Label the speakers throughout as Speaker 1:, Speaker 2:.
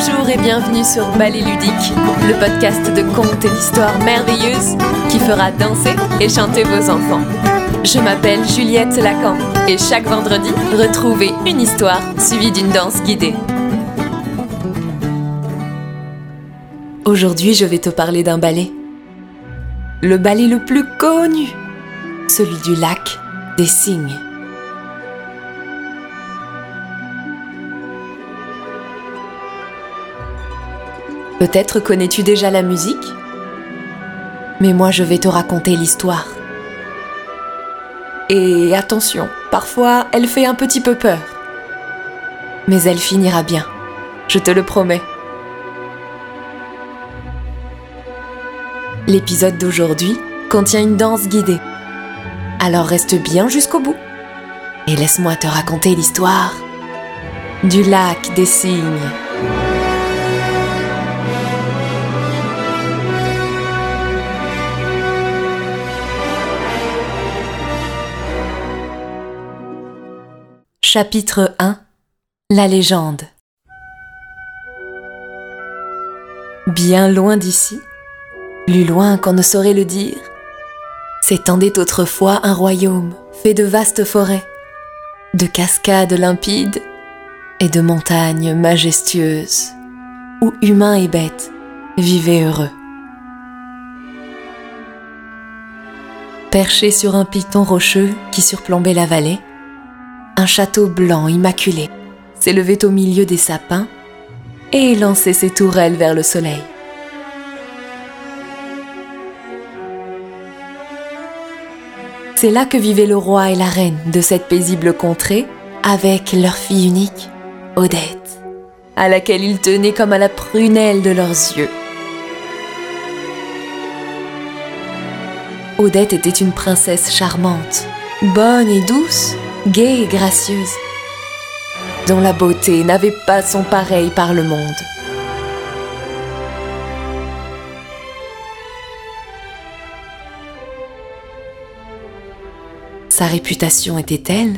Speaker 1: Bonjour et bienvenue sur Ballet Ludique, le podcast de contes et d'histoires merveilleuses qui fera danser et chanter vos enfants. Je m'appelle Juliette Lacan et chaque vendredi, retrouvez une histoire suivie d'une danse guidée. Aujourd'hui, je vais te parler d'un ballet. Le ballet le plus connu, celui du lac des cygnes. Peut-être connais-tu déjà la musique? Mais moi je vais te raconter l'histoire. Et attention, parfois elle fait un petit peu peur. Mais elle finira bien, je te le promets. L'épisode d'aujourd'hui contient une danse guidée. Alors reste bien jusqu'au bout et laisse-moi te raconter l'histoire du lac des cygnes. Chapitre 1 La légende Bien loin d'ici, plus loin qu'on ne saurait le dire, s'étendait autrefois un royaume fait de vastes forêts, de cascades limpides et de montagnes majestueuses, où humains et bêtes vivaient heureux. Perché sur un piton rocheux qui surplombait la vallée, un château blanc immaculé s'élevait au milieu des sapins et lançait ses tourelles vers le soleil. C'est là que vivaient le roi et la reine de cette paisible contrée avec leur fille unique, Odette, à laquelle ils tenaient comme à la prunelle de leurs yeux. Odette était une princesse charmante, bonne et douce, gaie et gracieuse, dont la beauté n'avait pas son pareil par le monde. Sa réputation était telle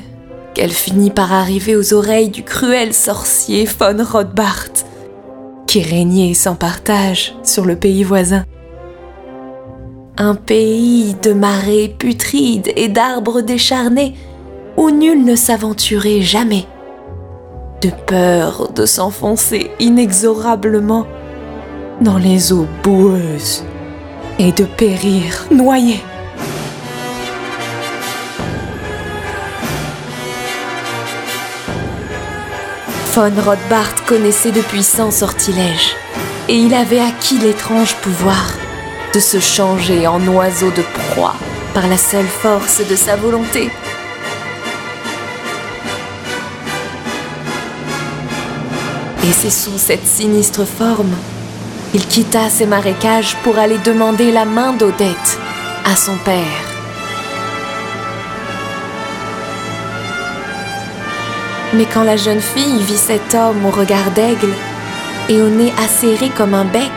Speaker 1: qu'elle finit par arriver aux oreilles du cruel sorcier von Rothbart, qui régnait sans partage sur le pays voisin. Un pays de marais putrides et d'arbres décharnés où nul ne s'aventurait jamais, de peur de s'enfoncer inexorablement dans les eaux boueuses et de périr noyé. Von Rothbart connaissait de puissants sortilèges et il avait acquis l'étrange pouvoir de se changer en oiseau de proie par la seule force de sa volonté. Et c'est sous cette sinistre forme qu'il quitta ses marécages pour aller demander la main d'Odette à son père. Mais quand la jeune fille vit cet homme au regard d'aigle et au nez acéré comme un bec,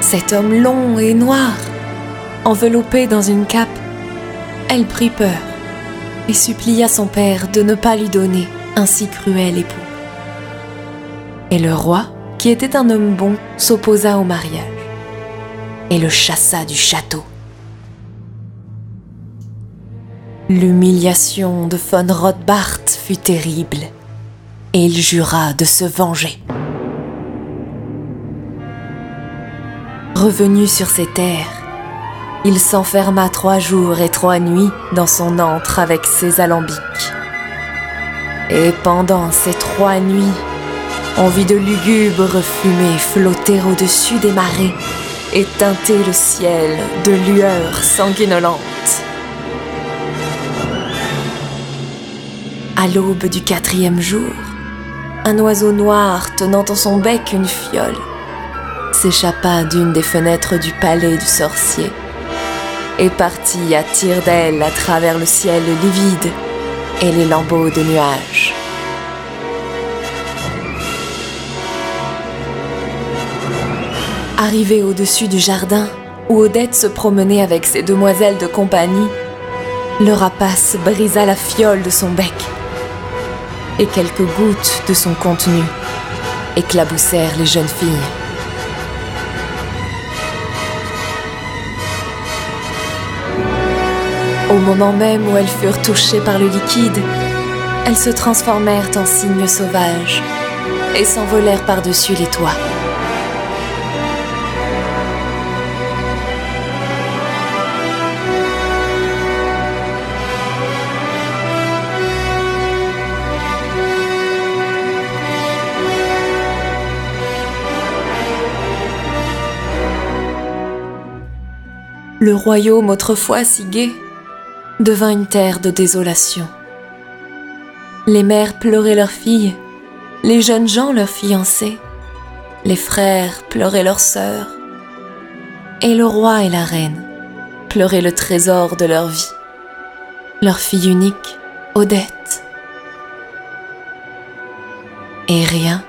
Speaker 1: cet homme long et noir, enveloppé dans une cape, elle prit peur et supplia son père de ne pas lui donner un si cruel époux. Et le roi, qui était un homme bon, s'opposa au mariage et le chassa du château. L'humiliation de von Rothbart fut terrible et il jura de se venger. Revenu sur ses terres, il s'enferma trois jours et trois nuits dans son antre avec ses alambics. Et pendant ces trois nuits, on vit de lugubres fumées flotter au-dessus des marées et teinter le ciel de lueurs sanguinolentes. À l'aube du quatrième jour, un oiseau noir tenant en son bec une fiole s'échappa d'une des fenêtres du palais du sorcier et partit à tire d'aile à travers le ciel livide et les lambeaux de nuages. Arrivé au-dessus du jardin, où Odette se promenait avec ses demoiselles de compagnie, le rapace brisa la fiole de son bec et quelques gouttes de son contenu éclaboussèrent les jeunes filles. Au moment même où elles furent touchées par le liquide, elles se transformèrent en cygnes sauvages et s'envolèrent par-dessus les toits. Le royaume autrefois si gai devint une terre de désolation. Les mères pleuraient leurs filles, les jeunes gens leurs fiancés, les frères pleuraient leurs sœurs, et le roi et la reine pleuraient le trésor de leur vie, leur fille unique, Odette. Et rien,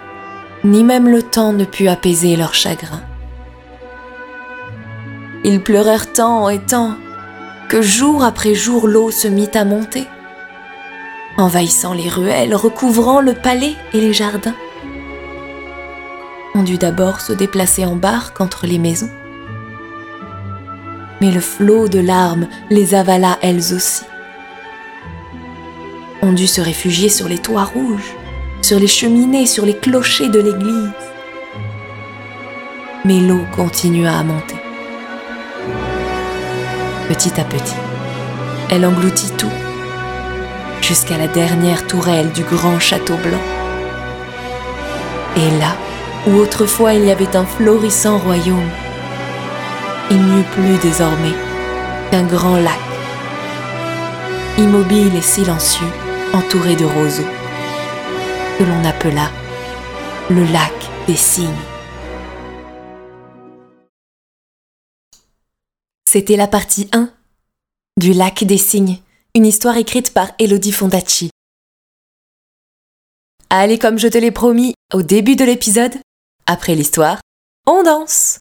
Speaker 1: ni même le temps ne put apaiser leur chagrin. Ils pleurèrent tant et tant que jour après jour l'eau se mit à monter, envahissant les ruelles, recouvrant le palais et les jardins. On dut d'abord se déplacer en barque entre les maisons. Mais le flot de larmes les avala elles aussi. On dut se réfugier sur les toits rouges, sur les cheminées, sur les clochers de l'église. Mais l'eau continua à monter petit à petit. Elle engloutit tout, jusqu'à la dernière tourelle du grand château blanc. Et là, où autrefois il y avait un florissant royaume, il n'y eut plus désormais qu'un grand lac, immobile et silencieux, entouré de roseaux, que l'on appela le lac des cygnes. C'était la partie 1 du Lac des Cygnes, une histoire écrite par Elodie Fondacci. Allez, comme je te l'ai promis au début de l'épisode, après l'histoire, on danse.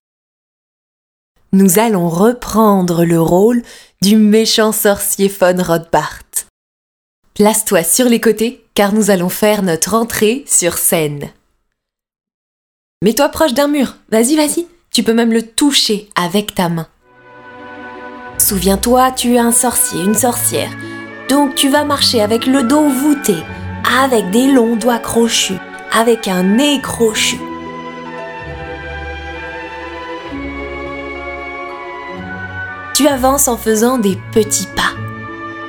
Speaker 1: Nous allons reprendre le rôle du méchant sorcier von Rothbart. Place-toi sur les côtés car nous allons faire notre entrée sur scène. Mets-toi proche d'un mur, vas-y, vas-y, tu peux même le toucher avec ta main. Souviens-toi, tu es un sorcier, une sorcière. Donc tu vas marcher avec le dos voûté, avec des longs doigts crochus, avec un nez crochu. Tu avances en faisant des petits pas,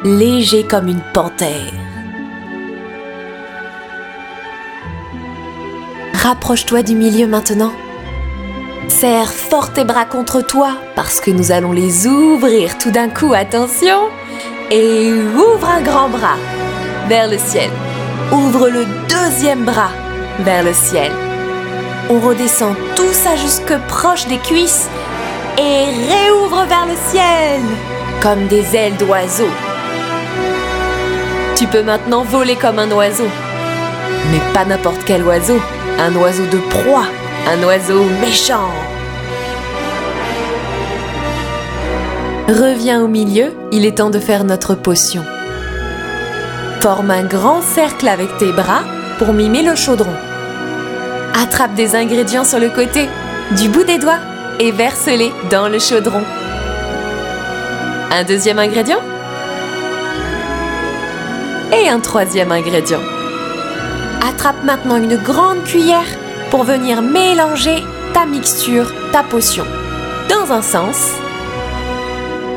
Speaker 1: légers comme une panthère. Rapproche-toi du milieu maintenant Serre fort tes bras contre toi parce que nous allons les ouvrir tout d'un coup, attention. Et ouvre un grand bras vers le ciel. Ouvre le deuxième bras vers le ciel. On redescend tout ça jusque proche des cuisses et réouvre vers le ciel comme des ailes d'oiseau. Tu peux maintenant voler comme un oiseau. Mais pas n'importe quel oiseau, un oiseau de proie un oiseau méchant. Reviens au milieu, il est temps de faire notre potion. Forme un grand cercle avec tes bras pour mimer le chaudron. Attrape des ingrédients sur le côté, du bout des doigts, et verse-les dans le chaudron. Un deuxième ingrédient? Et un troisième ingrédient. Attrape maintenant une grande cuillère pour venir mélanger ta mixture, ta potion, dans un sens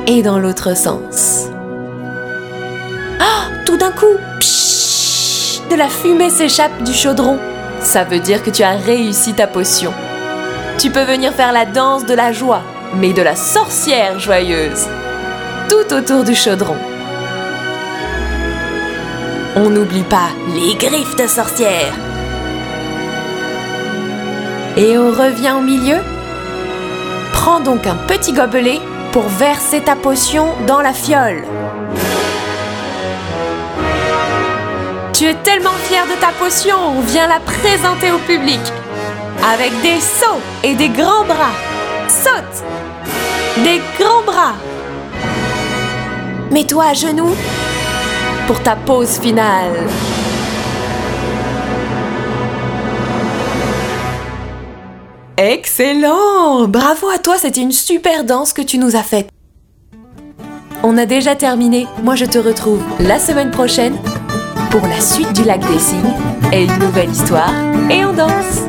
Speaker 1: et dans l'autre sens. Ah, tout d'un coup, de la fumée s'échappe du chaudron. Ça veut dire que tu as réussi ta potion. Tu peux venir faire la danse de la joie, mais de la sorcière joyeuse, tout autour du chaudron. On n'oublie pas les griffes de sorcière et on revient au milieu. Prends donc un petit gobelet pour verser ta potion dans la fiole. Tu es tellement fier de ta potion, on vient la présenter au public. Avec des sauts et des grands bras. Saute Des grands bras Mets-toi à genoux pour ta pause finale. Excellent Bravo à toi, c'était une super danse que tu nous as faite. On a déjà terminé. Moi, je te retrouve la semaine prochaine pour la suite du lac des cygnes et une nouvelle histoire. Et on danse